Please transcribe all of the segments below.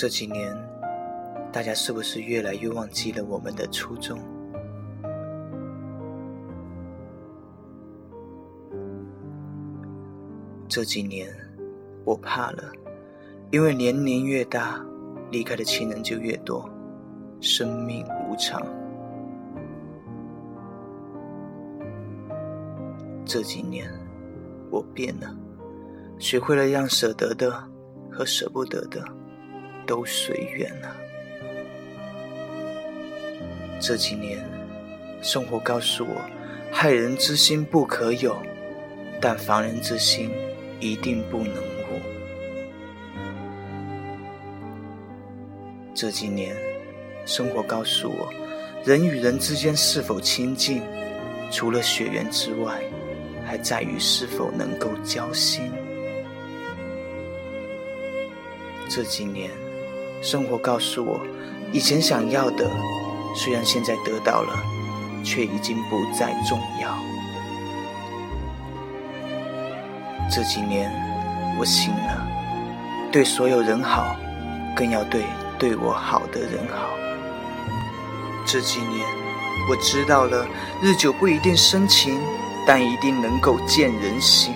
这几年，大家是不是越来越忘记了我们的初衷？这几年，我怕了，因为年龄越大，离开的亲人就越多，生命无常。这几年，我变了，学会了让舍得的和舍不得的都随缘了。这几年，生活告诉我，害人之心不可有，但防人之心。一定不能无。这几年，生活告诉我，人与人之间是否亲近，除了血缘之外，还在于是否能够交心。这几年，生活告诉我，以前想要的，虽然现在得到了，却已经不再重要。这几年，我醒了，对所有人好，更要对对我好的人好。这几年，我知道了，日久不一定生情，但一定能够见人心。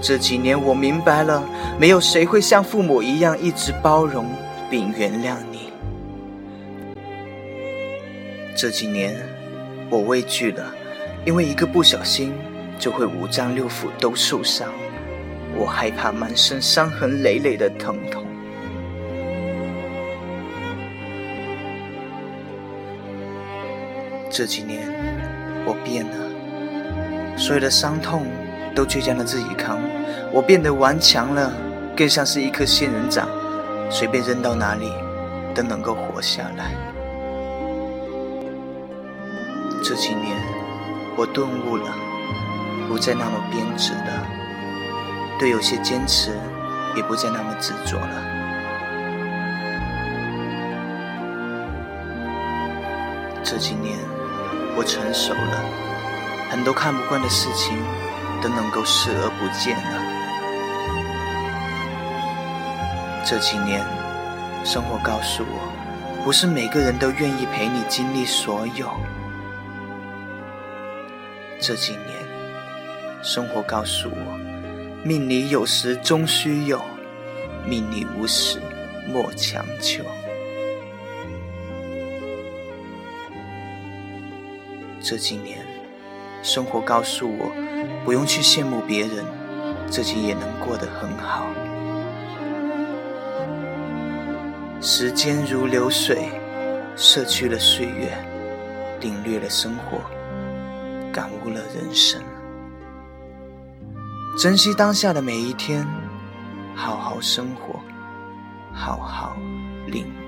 这几年，我明白了，没有谁会像父母一样一直包容并原谅你。这几年，我畏惧了，因为一个不小心。就会五脏六腑都受伤，我害怕满身伤痕累累的疼痛。这几年我变了，所有的伤痛都倔强的自己扛，我变得顽强了，更像是一颗仙人掌，随便扔到哪里都能够活下来。这几年我顿悟了。不再那么偏执了，对有些坚持也不再那么执着了。这几年我成熟了，很多看不惯的事情都能够视而不见了。这几年生活告诉我，不是每个人都愿意陪你经历所有。这几年。生活告诉我，命里有时终须有，命里无时莫强求。这几年，生活告诉我，不用去羡慕别人，自己也能过得很好。时间如流水，逝去了岁月，领略了生活，感悟了人生。珍惜当下的每一天，好好生活，好好领。